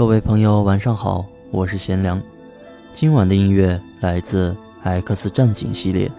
各位朋友，晚上好，我是贤良。今晚的音乐来自《X 战警》系列。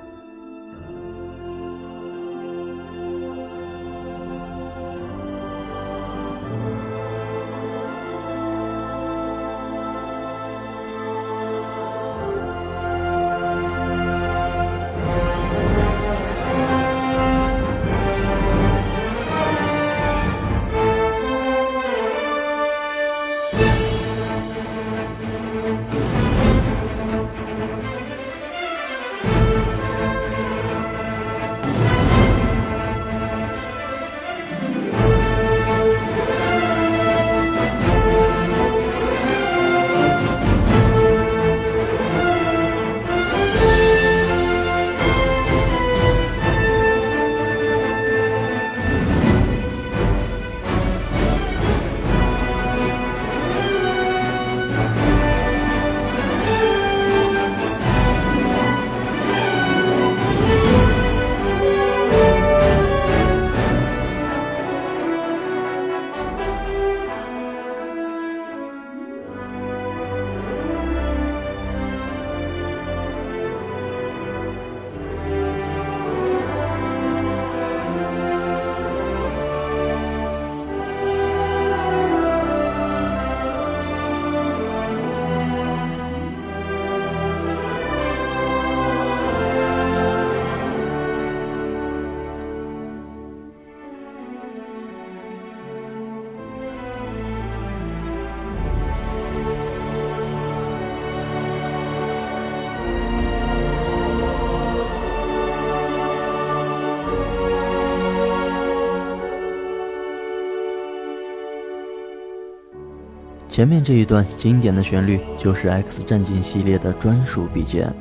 前面这一段经典的旋律就是《X 战警》系列的专属 BGM，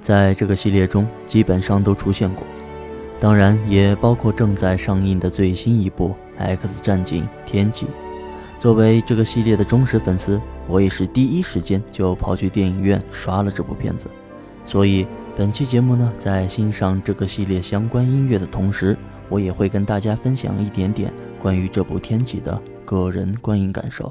在这个系列中基本上都出现过，当然也包括正在上映的最新一部《X 战警：天启》。作为这个系列的忠实粉丝，我也是第一时间就跑去电影院刷了这部片子。所以本期节目呢，在欣赏这个系列相关音乐的同时，我也会跟大家分享一点点关于这部《天启》的个人观影感受。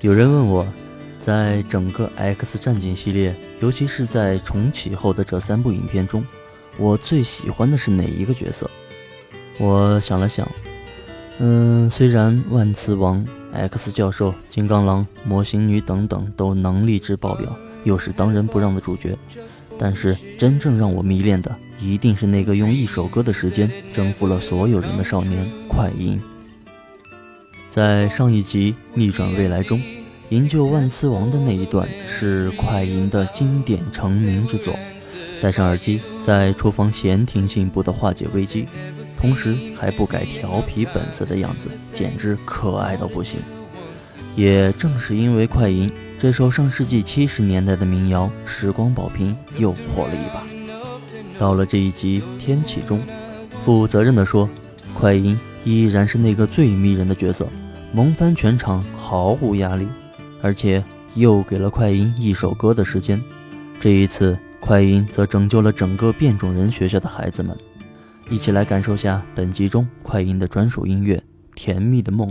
有人问我，在整个 X 战警系列，尤其是在重启后的这三部影片中，我最喜欢的是哪一个角色？我想了想，嗯，虽然万磁王、X 教授、金刚狼、魔形女等等都能力值爆表，又是当仁不让的主角，但是真正让我迷恋的，一定是那个用一首歌的时间征服了所有人的少年——快银。在上一集《逆转未来》中，营救万磁王的那一段是快银的经典成名之作。戴上耳机，在厨房闲庭信步的化解危机，同时还不改调皮本色的样子，简直可爱到不行。也正是因为快银这首上世纪七十年代的民谣《时光宝瓶》又火了一把。到了这一集《天启》中，负责任地说，快银。依然是那个最迷人的角色，萌翻全场毫无压力，而且又给了快银一首歌的时间。这一次，快银则拯救了整个变种人学校的孩子们。一起来感受下本集中快银的专属音乐《甜蜜的梦》。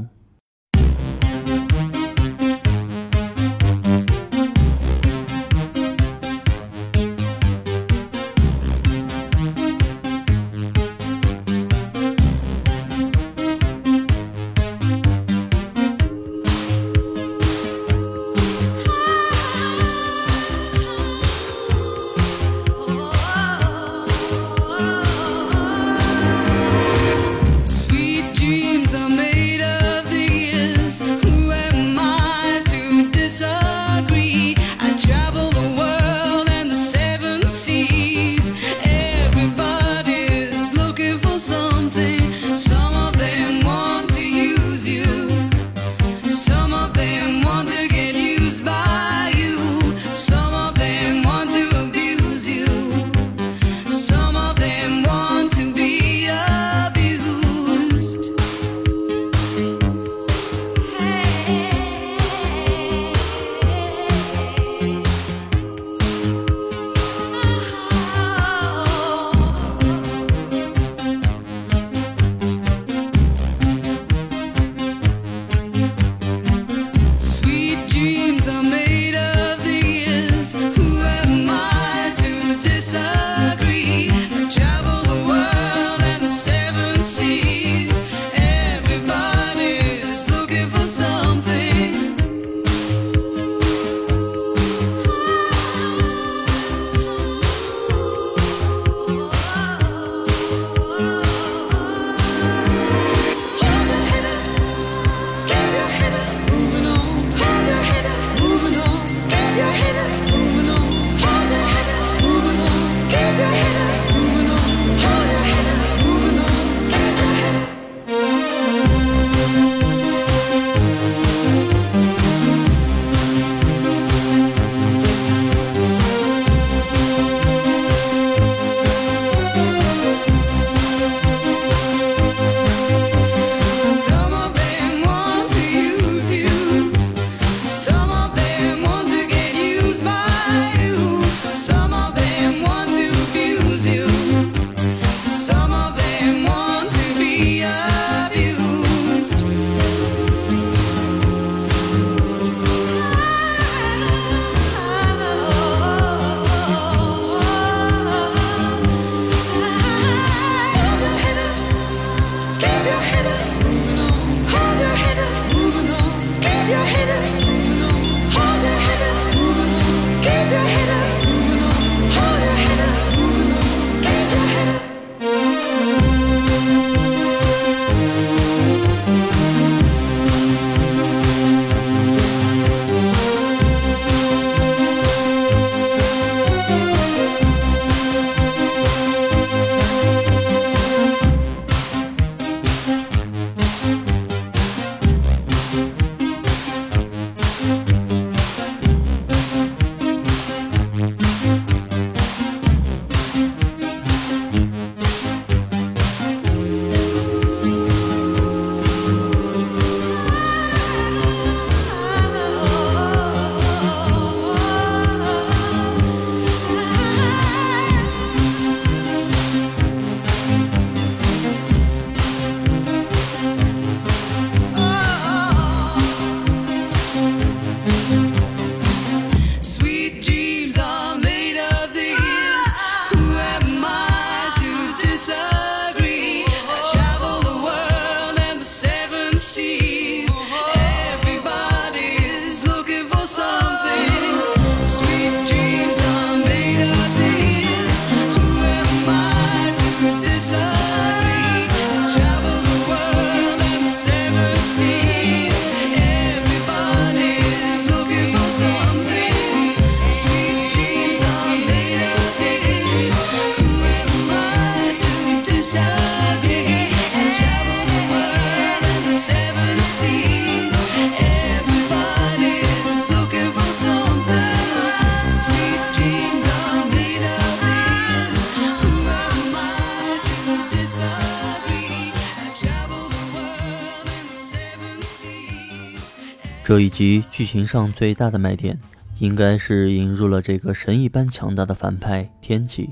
这一集剧情上最大的卖点，应该是引入了这个神一般强大的反派天启。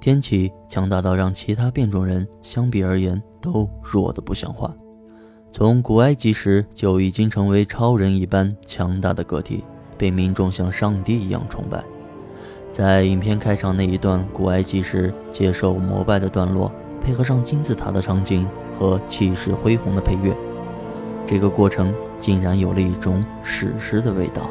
天启强大到让其他变种人相比而言都弱得不像话。从古埃及时就已经成为超人一般强大的个体，被民众像上帝一样崇拜。在影片开场那一段古埃及时接受膜拜的段落，配合上金字塔的场景和气势恢宏的配乐，这个过程竟然有了一种史诗的味道。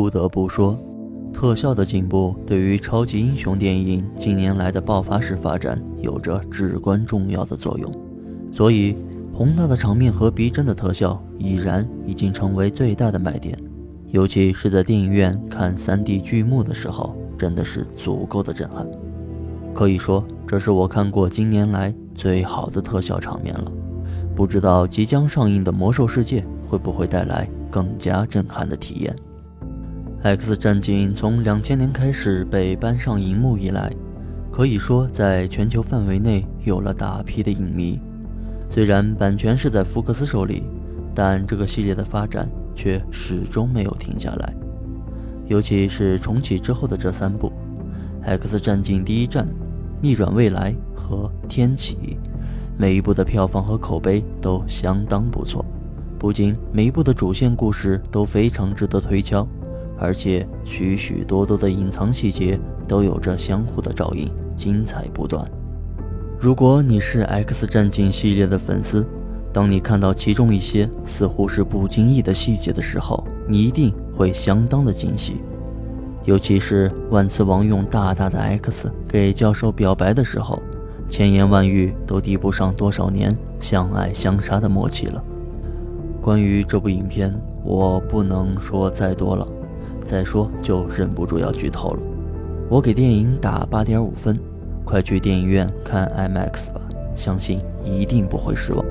不得不说，特效的进步对于超级英雄电影近年来的爆发式发展有着至关重要的作用。所以，宏大的场面和逼真的特效已然已经成为最大的卖点。尤其是在电影院看 3D 剧目的时候，真的是足够的震撼。可以说，这是我看过今年来最好的特效场面了。不知道即将上映的《魔兽世界》会不会带来更加震撼的体验？《X 战警》从两千年开始被搬上荧幕以来，可以说在全球范围内有了大批的影迷。虽然版权是在福克斯手里，但这个系列的发展却始终没有停下来。尤其是重启之后的这三部，《X 战警：第一战》、《逆转未来》和《天启》，每一部的票房和口碑都相当不错。不仅每一部的主线故事都非常值得推敲。而且许许多多的隐藏细节都有着相互的照应，精彩不断。如果你是 X 战警系列的粉丝，当你看到其中一些似乎是不经意的细节的时候，你一定会相当的惊喜。尤其是万磁王用大大的 X 给教授表白的时候，千言万语都抵不上多少年相爱相杀的默契了。关于这部影片，我不能说再多了，再说就忍不住要剧透了。我给电影打八点五分。快去电影院看 IMAX 吧，相信一定不会失望。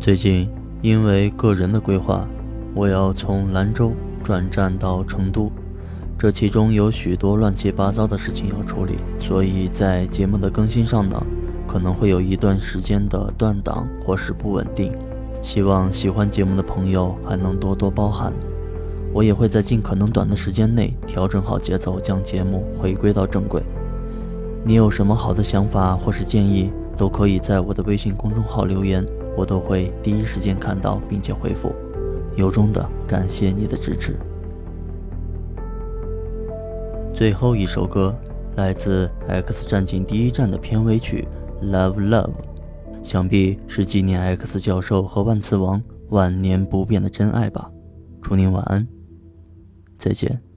最近因为个人的规划，我要从兰州转战到成都，这其中有许多乱七八糟的事情要处理，所以在节目的更新上呢，可能会有一段时间的断档或是不稳定。希望喜欢节目的朋友还能多多包涵，我也会在尽可能短的时间内调整好节奏，将节目回归到正轨。你有什么好的想法或是建议，都可以在我的微信公众号留言。我都会第一时间看到并且回复，由衷的感谢你的支持。最后一首歌来自《X 战警：第一战》的片尾曲《Love Love》，想必是纪念 X 教授和万磁王万年不变的真爱吧。祝您晚安，再见。